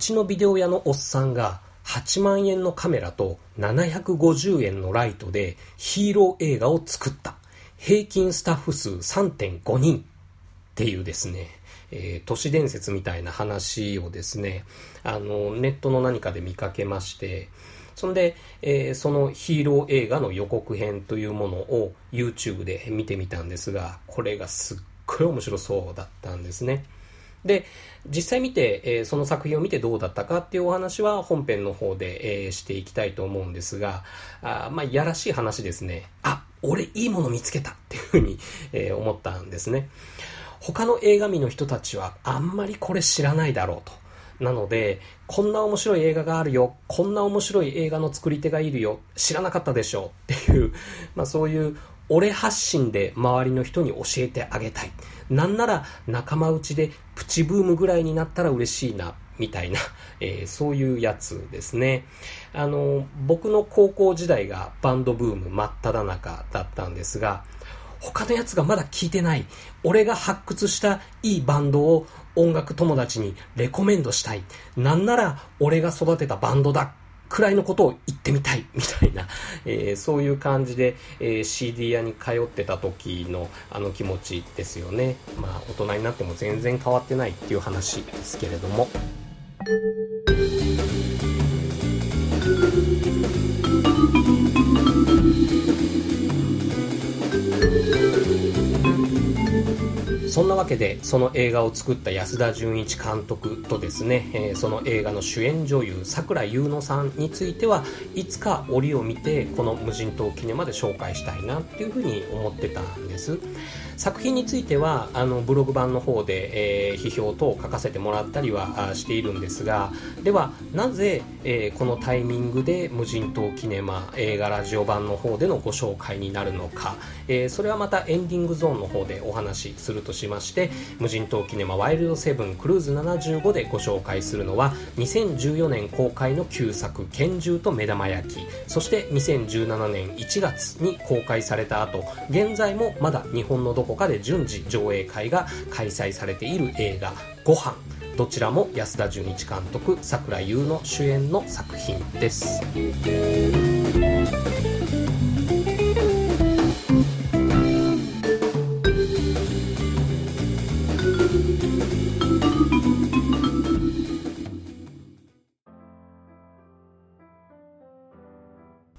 街のビデオ屋のおっさんが8万円のカメラと750円のライトでヒーロー映画を作った。平均スタッフ数3.5人っていうですね、えー、都市伝説みたいな話をですね、あの、ネットの何かで見かけまして、そんで、えー、そのヒーロー映画の予告編というものを YouTube で見てみたんですが、これがすっごい面白そうだったんですね。で、実際見て、えー、その作品を見てどうだったかっていうお話は本編の方で、えー、していきたいと思うんですが、あまあ、やらしい話ですね。あ、俺いいもの見つけたっていうふうに、えー、思ったんですね。他の映画見の人たちはあんまりこれ知らないだろうと。なので、こんな面白い映画があるよ、こんな面白い映画の作り手がいるよ、知らなかったでしょうっていう、まあそういう俺発信で周りの人に教えてあげたい。なんなら仲間内でプチブームぐらいになったら嬉しいな、みたいな、えー、そういうやつですね。あの、僕の高校時代がバンドブーム真っ只中だったんですが、他のやつがまだ聞いてない。俺が発掘したいいバンドを音楽友達にレコメンドしたい。なんなら俺が育てたバンドだ。くらいのことを言ってみたい。みたいな、えー、そういう感じで、えー、CD 屋に通ってた時のあの気持ちですよね。まあ大人になっても全然変わってないっていう話ですけれども。そんなわけでその映画を作った安田純一監督とですね、えー、その映画の主演女優桜井優乃さんについてはいつか折を見てこの無人島キネマで紹介したいなっていうふうに思ってたんです。作品についてはあのブログ版の方で、えー、批評等を書かせてもらったりはしているんですがではなぜ、えー、このタイミングで無人島キネマ映画ラジオ版の方でのご紹介になるのか、えー、それはまたエンディングゾーンの方でお話しするとしまして無人島キネマワイルドセブンクルーズ75でご紹介するのは2014年公開の旧作拳銃と目玉焼き。そして2017年1月に公開された後現在もまだ日本のどこかで順次上映会が開催されている映画ご飯。どちらも安田純一監督櫻井優の主演の作品です。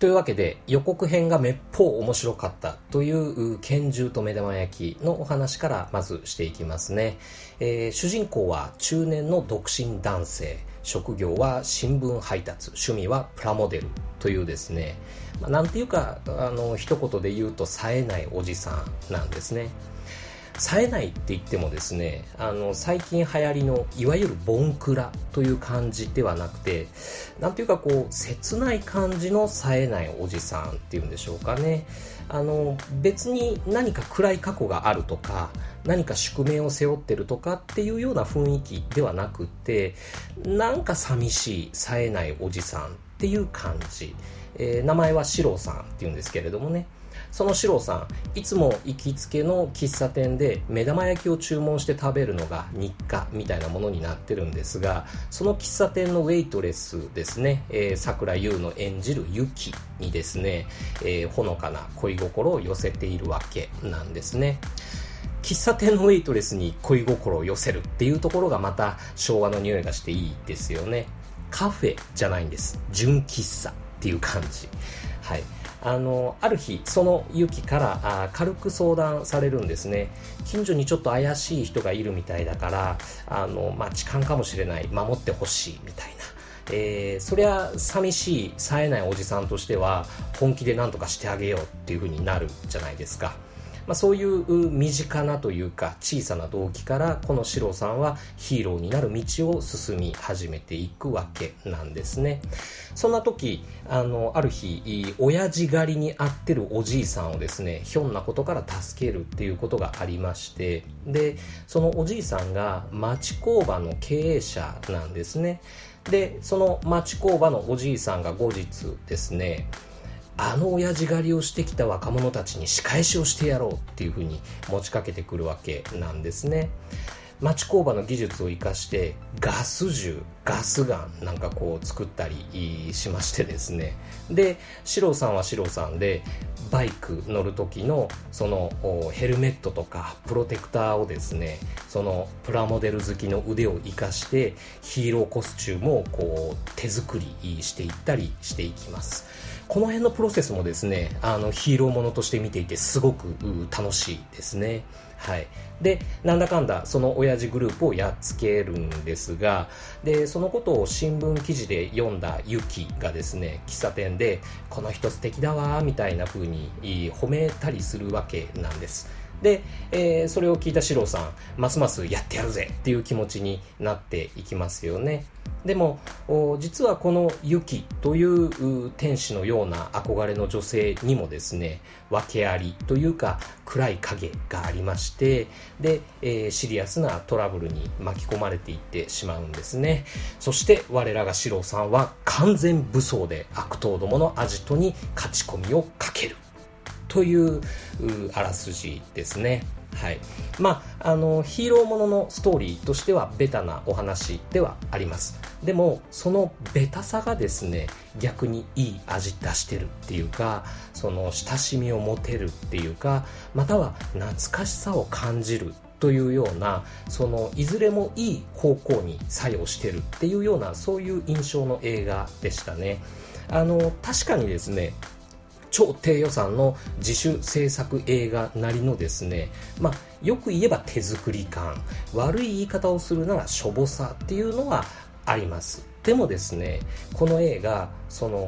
というわけで予告編がめっぽう面白かったという拳銃と目玉焼きのお話からまずしていきますね、えー、主人公は中年の独身男性。職業は新聞配達。趣味はプラモデルというですね、まあ、なんていうかあの一言で言うと冴えないおじさんなんですね。冴えないって言ってもですねあの最近流行りのいわゆるボンクラという感じではなくてなんていうかこう切ない感じの冴えないおじさんっていうんでしょうかね。あの別に何か暗い過去があるとか何か宿命を背負ってるとかっていうような雰囲気ではなくってなんか寂しい冴えないおじさんっていう感じ、えー、名前は四郎さんっていうんですけれどもね。その四郎さんいつも行きつけの喫茶店で目玉焼きを注文して食べるのが日課みたいなものになってるんですがその喫茶店のウェイトレスですね、えー、桜優の演じるユキにですね、えー、ほのかな恋心を寄せているわけなんですね。喫茶店のウェイトレスに恋心を寄せるっていうところがまた昭和の匂いがしていいですよね。カフェじゃないんです。純喫茶っていう感じ。はい。あのある日そのユキからあ軽く相談されるんですね。近所にちょっと怪しい人がいるみたいだからあの、まあ、痴漢かもしれない。守ってほしいみたいな。えー、そりゃ寂しい冴えないおじさんとしては本気で何とかしてあげようっていう風になるじゃないですか。まあ、そういう身近なというか小さな動機からこのシロさんはヒーローになる道を進み始めていくわけなんですね。そんな時あのある日親父狩りに遭ってるおじいさんをですねひょんなことから助けるっていうことがありましてでそのおじいさんが町工場の経営者なんですね。でその町工場のおじいさんが後日ですねあの親父狩りをしてきた若者たちに仕返しをしてやろうっていうふうに持ちかけてくるわけなんですね。町工場の技術を生かしてガス銃ガスガンなんかこう作ったりしましてですね。で四郎さんは四郎さんでバイク乗る時のそのヘルメットとかプロテクターをですねそのプラモデル好きの腕を生かしてヒーローコスチュームをこう手作りしていったりしていきます。この辺のプロセスもですねあのヒーローものとして見ていてすごく楽しいですね。はい、でなんだかんだその親父グループをやっつけるんですがでそのことを新聞記事で読んだユキがですね喫茶店で「この人素敵だわ」みたいな風に褒めたりするわけなんです。で、えー、それを聞いた四郎さんますますやってやるぜっていう気持ちになっていきますよね。でも実はこのユキという天使のような憧れの女性にもですね訳ありというか暗い影がありましてで、えー、シリアスなトラブルに巻き込まれていってしまうんですね。そして我らが四郎さんは完全武装で悪党どものアジトに勝ち込みをかける。というあらすじですね。はい。まあ、あのヒーローもののストーリーとしてはベタなお話ではあります。でもそのベタさがですね逆にいい味出してるっていうかその親しみを持てるっていうかまたは懐かしさを感じるというようなそのいずれもいい方向に作用してるっていうようなそういう印象の映画でしたね。あの確かにですね超低予算の自主制作映画なりのですね、まあ、よく言えば手作り感。悪い言い方をするならしょぼさっていうのはあります。でもですねこの映画その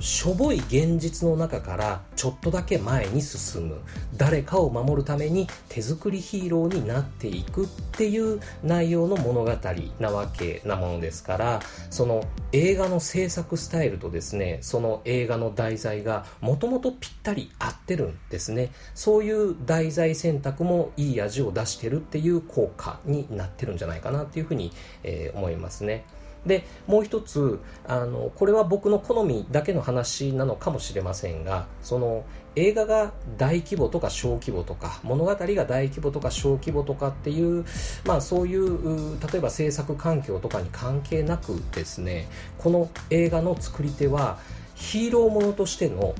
しょぼい現実の中からちょっとだけ前に進む誰かを守るために手作りヒーローになっていくっていう内容の物語なわけなものですからその映画の制作スタイルとですねその映画の題材がもともとぴったり合ってるんですねそういう題材選択もいい味を出してるっていう効果になってるんじゃないかなっていうふうに、えー、思いますね。でもう一つあのこれは僕の好みだけの話なのかもしれませんがその映画が大規模とか小規模とか物語が大規模とか小規模とかっていう、まあ、そういう例えば制作環境とかに関係なくですねこの映画の作り手はヒーローものとしての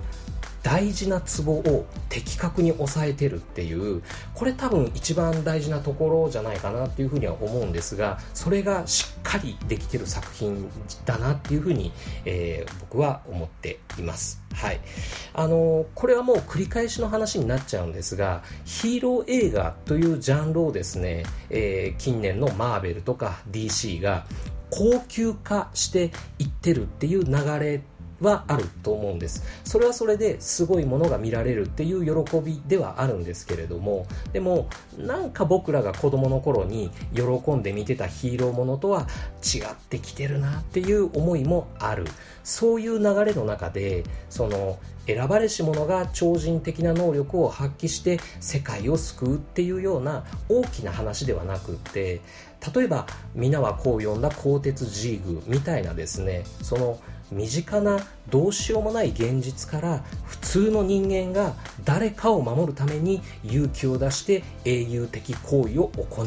大事なツボを的確に抑えてるっていうこれ多分一番大事なところじゃないかなっていうふうには思うんですがそれがしっかりできてる作品だなっていうふうに、えー、僕は思っています。はい。あのー、これはもう繰り返しの話になっちゃうんですが、ヒーロー映画というジャンルをですね、えー、近年のマーベルとか DC が高級化していってるっていう流れはあると思うんです。それはそれですごいものが見られるっていう喜びではあるんですけれども。でもなんか僕らが子供の頃に喜んで見てたヒーローものとは違ってきてるなっていう思いもある。そういう流れの中でその選ばれし者が超人的な能力を発揮して世界を救うっていうような大きな話ではなくって例えば皆はこう呼んだ鋼鉄ジーグみたいなですねその身近などうしようもない現実から普通の人間が誰かを守るために勇気を出して英雄的行為を行う。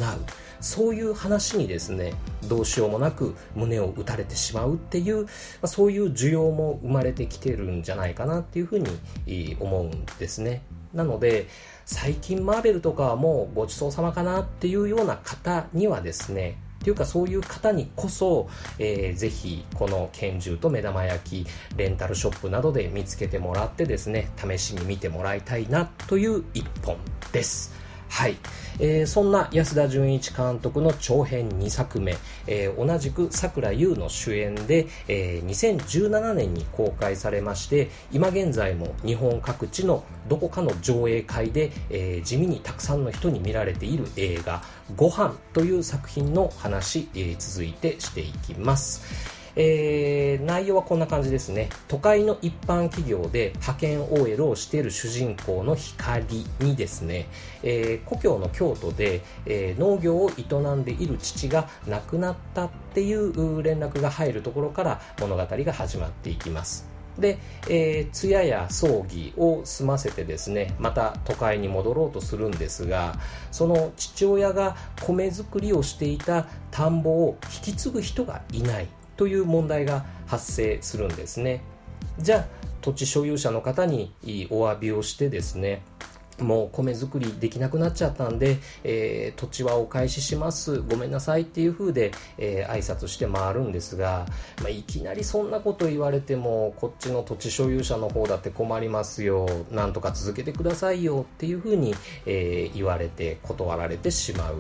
そういう話にですねどうしようもなく胸を打たれてしまうっていうそういう需要も生まれてきてるんじゃないかなっていうふうに思うんですね。なので最近マーベルとかはもうごちそうさまかなっていうような方にはですねっていうかそういう方にこそ、えー、ぜひこの拳銃と目玉焼きレンタルショップなどで見つけてもらってですね試しに見てもらいたいなという一本です。はい、えー、そんな安田純一監督の長編2作目、えー、同じく桜優の主演で、えー、2017年に公開されまして今現在も日本各地のどこかの上映会で、えー、地味にたくさんの人に見られている映画「ご飯という作品の話、えー、続いてしていきます。えー、内容はこんな感じですね。都会の一般企業で派遣 OL をしている主人公の光にですね、えー、故郷の京都で、えー、農業を営んでいる父が亡くなったっていう連絡が入るところから物語が始まっていきます。で、えー、通夜や葬儀を済ませてですねまた都会に戻ろうとするんですがその父親が米作りをしていた田んぼを引き継ぐ人がいない。という問題が発生するんですね。じゃあ土地所有者の方にお詫びをしてですねもう米作りできなくなっちゃったんで、えー、土地はお返しします。ごめんなさいっていう風で、えー、挨拶して回るんですが、まあ、いきなりそんなこと言われてもこっちの土地所有者の方だって困りますよ。なんとか続けてくださいよっていう風に、えー、言われて断られてしまう。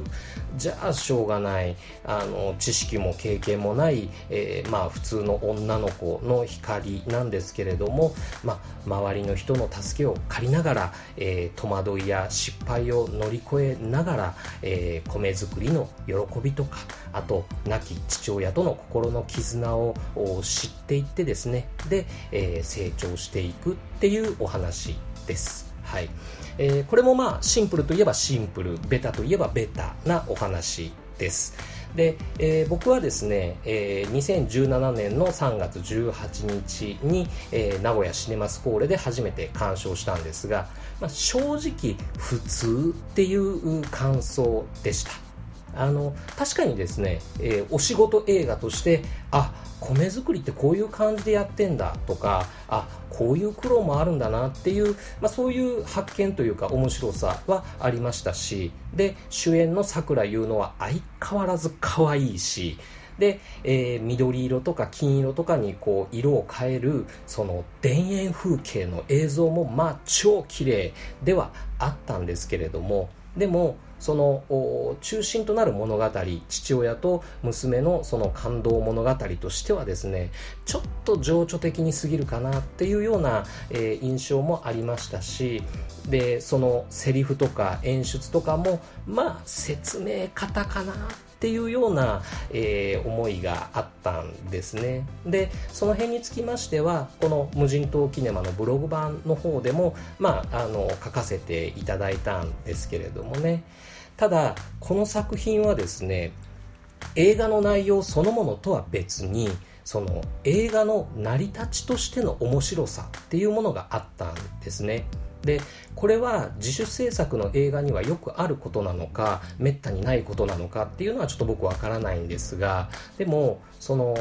じゃあしょうがない。あの知識も経験もない、えまあ普通の女の子の光なんですけれども、まあ、周りの人の助けを借りながら、えー、戸惑いや失敗を乗り越えながら、えー、米作りの喜びとかあと亡き父親との心の絆を知っていってですねで、えー、成長していくっていうお話です。はいえー、これもまあシンプルといえばシンプルベタといえばベタなお話です。で、えー、僕はですね、えー、2017年の3月18日に、えー、名古屋シネマスコーレで初めて鑑賞したんですが、まあ、正直普通っていう感想でした。あの確かにですね、えー、お仕事映画としてあ米作りってこういう感じでやってんだとかあこういう苦労もあるんだなっていう、まあ、そういう発見というか面白さはありましたしで主演のさくら優乃は相変わらず可愛いしで、えー、緑色とか金色とかにこう色を変えるその田園風景の映像もまあ超綺麗ではあったんですけれどもでもその中心となる物語父親と娘のその感動物語としてはですねちょっと情緒的に過ぎるかなっていうような、えー、印象もありましたしでそのセリフとか演出とかもまあ説明方かなっていうような、えー、思いがあったんですね。でその辺につきましてはこの無人島キネマのブログ版の方でもまああの書かせていただいたんですけれどもね。ただこの作品はですね映画の内容そのものとは別にその映画の成り立ちとしての面白さっていうものがあったんですね。でこれは自主制作の映画にはよくあることなのかめったにないことなのかっていうのはちょっと僕わからないんですがでもその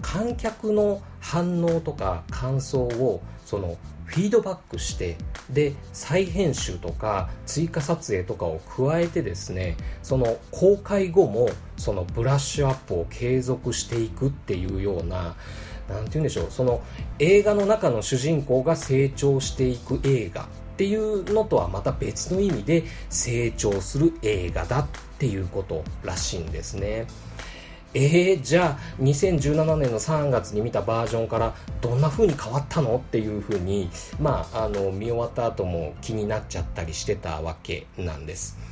観客の反応とか感想をそのフィードバックしてで再編集とか追加撮影とかを加えてですねその公開後もそのブラッシュアップを継続していくっていうような何て言うんでしょうその映画の中の主人公が成長していく映画っていうのとはまた別の意味で成長する映画だっていうことらしいんですね。えー、じゃあ2017年の3月に見たバージョンからどんな風に変わったのっていう風にまああの見終わった後も気になっちゃったりしてたわけなんです。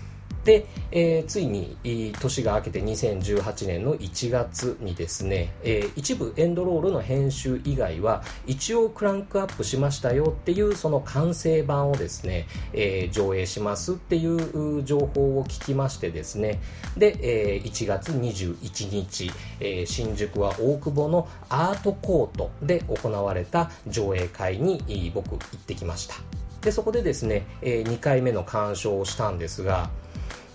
で、えー、ついに年が明けて2018年の1月にですね、えー、一部エンドロールの編集以外は一応クランクアップしましたよっていうその完成版をですね、えー、上映しますっていう情報を聞きましてですね。で、えー、1月21日、えー、新宿は大久保のアートコートで行われた上映会に僕行ってきました。でそこでですね、えー、2回目の鑑賞をしたんですが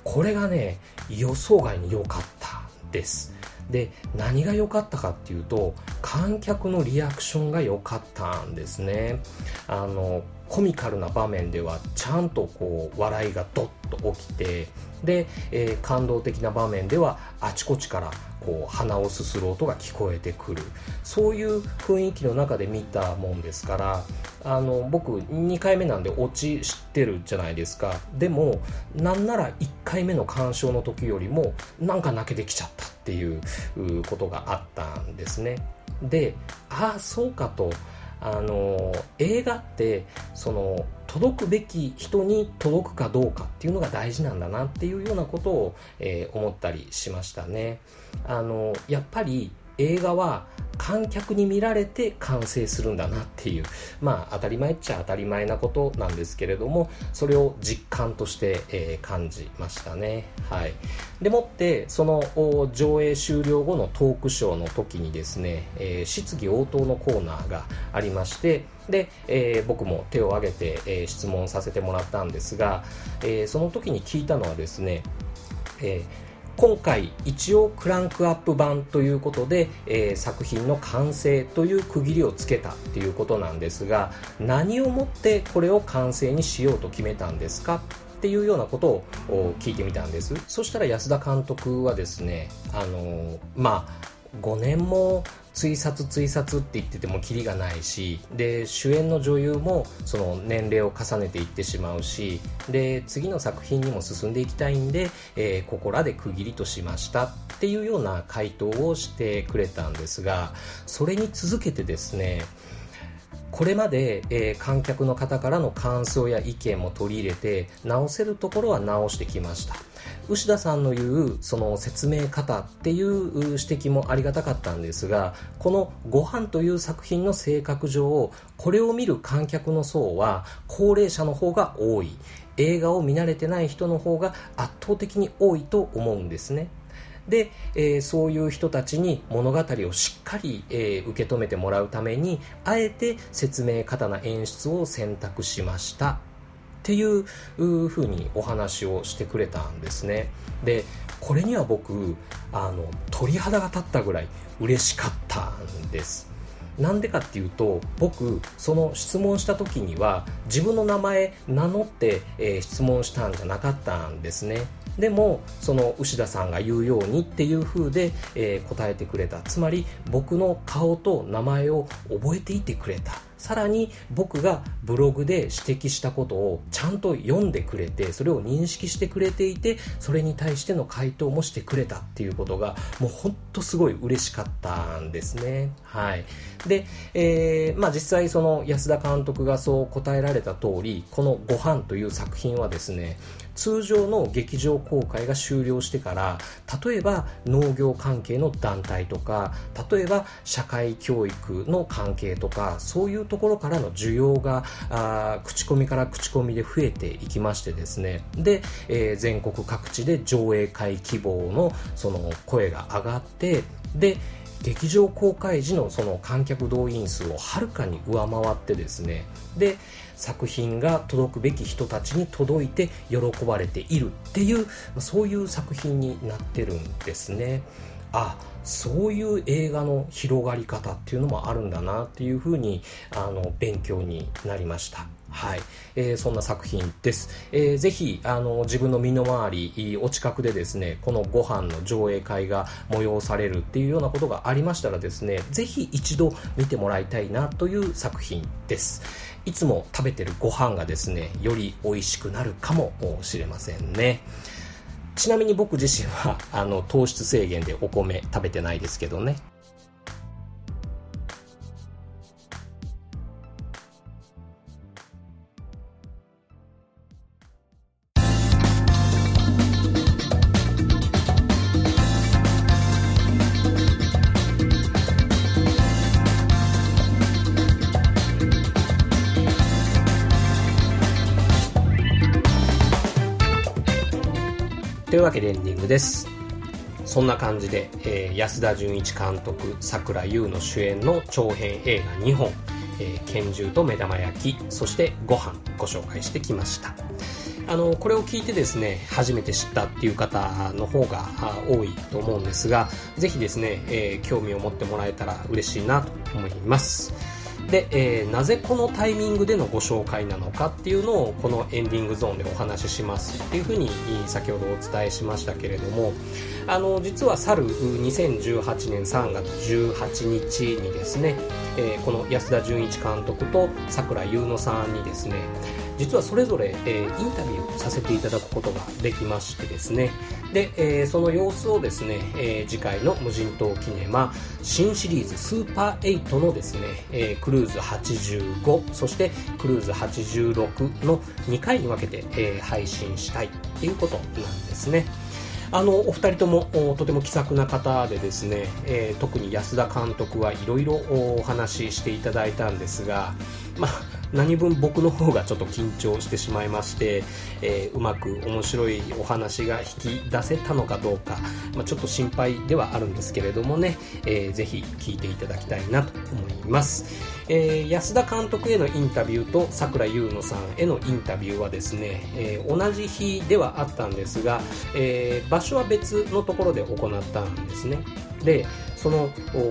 これがね予想外に良かったです。で何が良かったかっていうと観客のリアクションが良かったんですね。あのコミカルな場面ではちゃんとこう笑いがドッと起きてで、えー、感動的な場面ではあちこちからこう鼻をすする音が聞こえてくる。そういう雰囲気の中で見たもんですからあの僕2回目なんでオチ知ってるじゃないですか。でもなんなら1回目の鑑賞の時よりもなんか泣けてきちゃったっていうことがあったんですね。でああそうかとあの映画ってその届くべき人に届くかどうかっていうのが大事なんだなっていうようなことを、えー、思ったりしましたね。あのやっぱり映画は観客に見られて完成するんだなっていうまあ当たり前っちゃ当たり前なことなんですけれどもそれを実感として、えー、感じましたね。はい。でもってその上映終了後のトークショーの時にですね、えー、質疑応答のコーナーがありましてで、えー、僕も手を挙げて、え、質問させてもらったんですが、え、その時に聞いたのはですね、えー今回一応クランクアップ版ということで、えー、作品の完成という区切りをつけたっていうことなんですが何をもってこれを完成にしようと決めたんですかっていうようなことを聞いてみたんです。そしたら安田監督はですねあのまあ5年も追殺追殺って言っててもキリがないしで主演の女優もその年齢を重ねていってしまうしで次の作品にも進んでいきたいんで、えー、ここらで区切りとしましたっていうような回答をしてくれたんですがそれに続けてですねこれまで、えー、観客の方からの感想や意見も取り入れて直せるところは直してきました。牛田さんの言うその説明方っていう指摘もありがたかったんですがこの「ご飯という作品の性格上これを見る観客の層は高齢者の方が多い。映画を見慣れてない人の方が圧倒的に多いと思うんですね。で、えー、そういう人たちに物語をしっかり、えー、受け止めてもらうためにあえて説明方な演出を選択しました。っていうふうにお話をしてくれたんですね。でこれには僕あの鳥肌が立ったぐらい嬉しかったんです。なんでかっていうと僕その質問した時には自分の名前名乗って、えー、質問したんじゃなかったんですね。でもその牛田さんが言うようにっていう風で、えー、答えてくれた。つまり僕の顔と名前を覚えていてくれた。さらに僕がブログで指摘したことをちゃんと読んでくれてそれを認識してくれていてそれに対しての回答もしてくれたっていうことがもうほんとすごい嬉しかったんですね。はい。で、えー、まあ実際その安田監督がそう答えられた通りこの「ご飯という作品はですね通常の劇場公開が終了してから例えば農業関係の団体とか例えば社会教育の関係とかそういうところからの需要があ口コミから口コミで増えていきましてですね。で、えー、全国各地で上映会希望のその声が上がってで劇場公開時のその観客動員数をはるかに上回ってですね。で作品が届くべき人たちに届いて喜ばれているっていうそういう作品になってるんですねあそういう映画の広がり方っていうのもあるんだなっていうふうにあの勉強になりましたはい、えー、そんな作品です。えー、ぜひ、あの、自分の身の回り、お近くでですね、このご飯の上映会が催されるっていうようなことがありましたらですね、ぜひ一度見てもらいたいなという作品です。いつも食べてるご飯がですね、より美味しくなるかもしれませんね。ちなみに僕自身は、あの、糖質制限でお米食べてないですけどね。いうわけでエンディングです。そんな感じで、えー、安田純一監督桜優の主演の長編映画2本「えー、拳銃と目玉焼き」そして「ご飯ご紹介してきました。あのこれを聞いてですね初めて知ったっていう方の方が多いと思うんですがぜひですね、えー、興味を持ってもらえたら嬉しいなと思います。で、えー、なぜこのタイミングでのご紹介なのかっていうのをこのエンディングゾーンでお話ししますっていうふうに先ほどお伝えしましたけれどもあの実は去る2018年3月18日にですね、えー、この安田純一監督と桜優乃さんにですね実はそれぞれ、えー、インタビューさせていただくことができましてですね。で、えー、その様子をですね、えー、次回の無人島キネマ新シリーズスーパー8のですね、えクルーズ85そしてクルーズ86の2回に分けて、え配信したいっていうことなんですね。あのお二人ともとても気さくな方でですね、えー、特に安田監督はいろいろお話ししていただいたんですが、まあ、何分僕の方がちょっと緊張してしまいまして、えー、うまく面白いお話が引き出せたのかどうか、まあ、ちょっと心配ではあるんですけれどもね、えー、ぜひ聞いていただきたいなと思います、えー、安田監督へのインタビューと桜優乃さんへのインタビューはですね、えー、同じ日ではあったんですが、えー、場所は別のところで行ったんですね。でその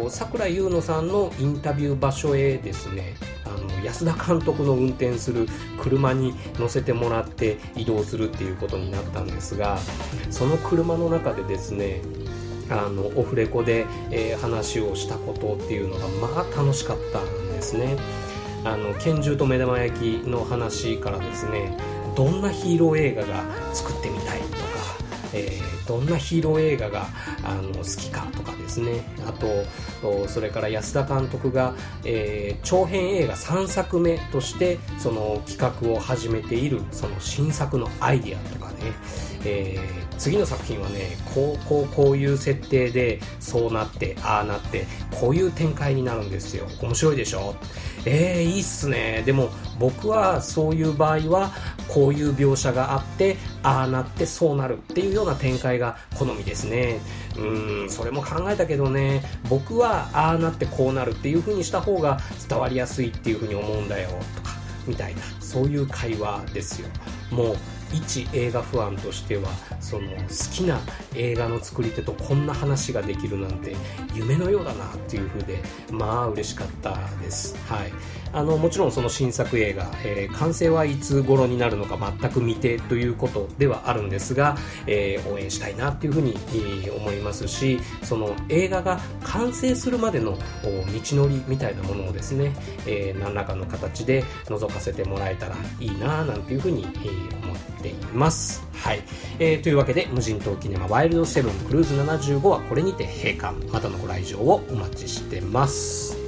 桜井優乃さんのインタビュー場所へですねあの安田監督の運転する車に乗せてもらって移動するっていうことになったんですがその車の中でですねあのオフレコで、えー、話をしたことっていうのがまあ楽しかったんですね。あの拳銃と目玉焼きの話からですねどんなヒーロー映画が作ってみ、えー、どんなヒーロー映画があの好きかとかですね。あとそれから安田監督が、えー、長編映画3作目としてその企画を始めているその新作のアイディアとね、えー、次の作品はねこうこうこういう設定でそうなってああなってこういう展開になるんですよ。面白いでしょ？えー、いいっすね。でも僕はそういう場合はこういう描写があってああなってそうなるっていうような展開が好みですね。うんそれも考えたけどね。僕はああなってこうなるっていう風にした方が伝わりやすいっていう風に思うんだよ。とかみたいな。そういう会話ですよ。もう一映画ファンとしてはその好きな映画の作り手とこんな話ができるなんて夢のようだなっていう風でまあ嬉しかったです。はい。あのもちろんその新作映画、えー、完成はいつ頃になるのか全く未定ということではあるんですが、えー、応援したいなっていうふうに、思いますしその映画が完成するまでの道のりみたいなものをですね、え何らかの形で覗かせてもらえたらいいななんていうふうに、え思ています。はい、えー、というわけで無人島キネマワイルドセブンクルーズ75はこれにて閉館またのご来場をお待ちしてます。